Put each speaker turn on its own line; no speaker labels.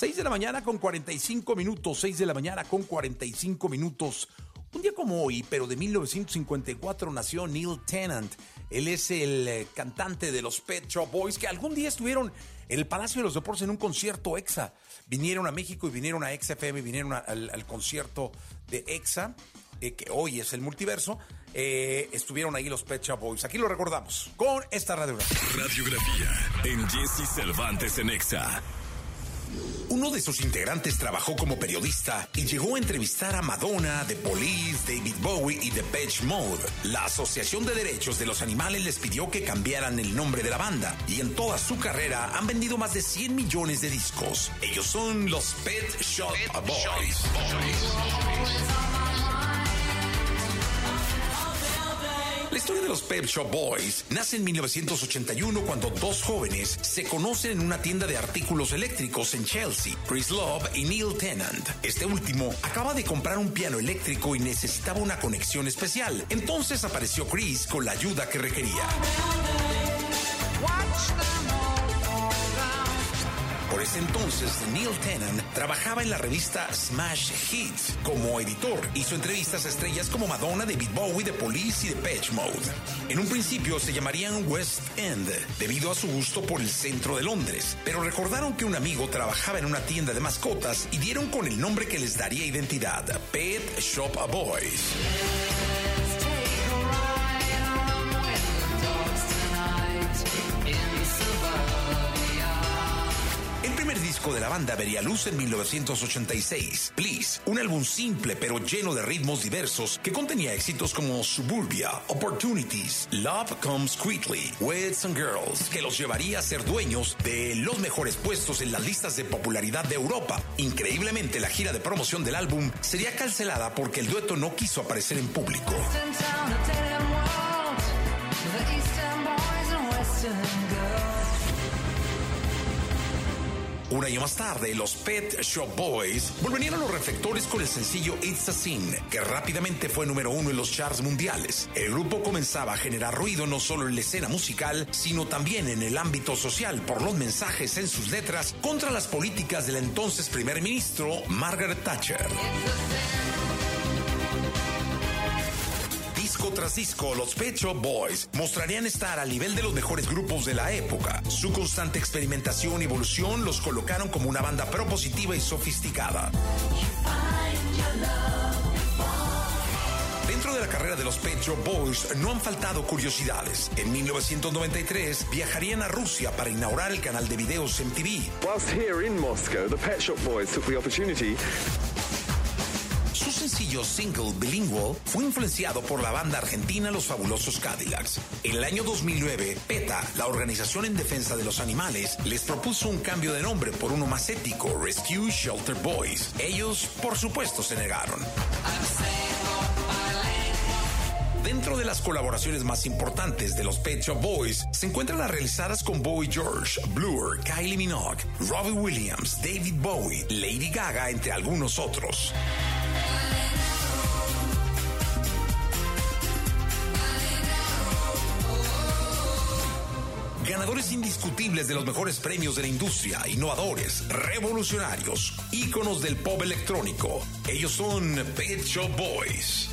6 de la mañana con 45 minutos, 6 de la mañana con 45 minutos. Un día como hoy, pero de 1954, nació Neil Tennant. Él es el eh, cantante de los Pet Shop Boys que algún día estuvieron en el Palacio de los Deportes en un concierto EXA. Vinieron a México y vinieron a XFM, vinieron al, concierto de EXA. Eh, que hoy es el multiverso, eh, estuvieron ahí los Pet Shop Boys. Aquí lo recordamos con esta radiografía.
Radiografía en Jesse Cervantes en Exa.
Uno de sus integrantes trabajó como periodista y llegó a entrevistar a Madonna, The Police, David Bowie y The Pet Mode. La Asociación de Derechos de los Animales les pidió que cambiaran el nombre de la banda y en toda su carrera han vendido más de 100 millones de discos. Ellos son los Pet Shop Boys. La historia de los Pep Shop Boys nace en 1981 cuando dos jóvenes se conocen en una tienda de artículos eléctricos en Chelsea, Chris Love y Neil Tennant. Este último acaba de comprar un piano eléctrico y necesitaba una conexión especial. Entonces apareció Chris con la ayuda que requería. Por ese entonces, Neil Tennant trabajaba en la revista Smash Hits como editor. Hizo entrevistas a estrellas como Madonna, David Bowie, The Police y Patch Mode. En un principio se llamarían West End, debido a su gusto por el centro de Londres, pero recordaron que un amigo trabajaba en una tienda de mascotas y dieron con el nombre que les daría identidad, Pet Shop Boys. Banda vería luz en 1986, Please, un álbum simple pero lleno de ritmos diversos que contenía éxitos como Suburbia, Opportunities, Love Comes Quickly, With and Girls, que los llevaría a ser dueños de los mejores puestos en las listas de popularidad de Europa. Increíblemente, la gira de promoción del álbum sería cancelada porque el dueto no quiso aparecer en público. Un año más tarde, los Pet Shop Boys volverían a los reflectores con el sencillo It's a Sin, que rápidamente fue número uno en los charts mundiales. El grupo comenzaba a generar ruido no solo en la escena musical, sino también en el ámbito social por los mensajes en sus letras contra las políticas del entonces primer ministro Margaret Thatcher. Disco tras disco, los Pet Shop Boys mostrarían estar al nivel de los mejores grupos de la época. Su constante experimentación y evolución los colocaron como una banda propositiva y sofisticada. Dentro de la carrera de los Pet Shop Boys no han faltado curiosidades. En 1993 viajarían a Rusia para inaugurar el canal de videos MTV.
Whilst here in Moscow, the Pet Shop Boys took the opportunity
Su sencillo single Bilingual fue influenciado por la banda argentina Los Fabulosos Cadillacs. En el año 2009, PETA, la organización en defensa de los animales, les propuso un cambio de nombre por uno más ético, Rescue Shelter Boys. Ellos, por supuesto, se negaron. Dentro de las colaboraciones más importantes de los Pet Shop Boys se encuentran las realizadas con Bowie George, Blur, Kylie Minogue, Robbie Williams, David Bowie, Lady Gaga, entre algunos otros. Ganadores indiscutibles de los mejores premios de la industria, innovadores, revolucionarios, íconos del pop electrónico. Ellos son Pet Shop Boys.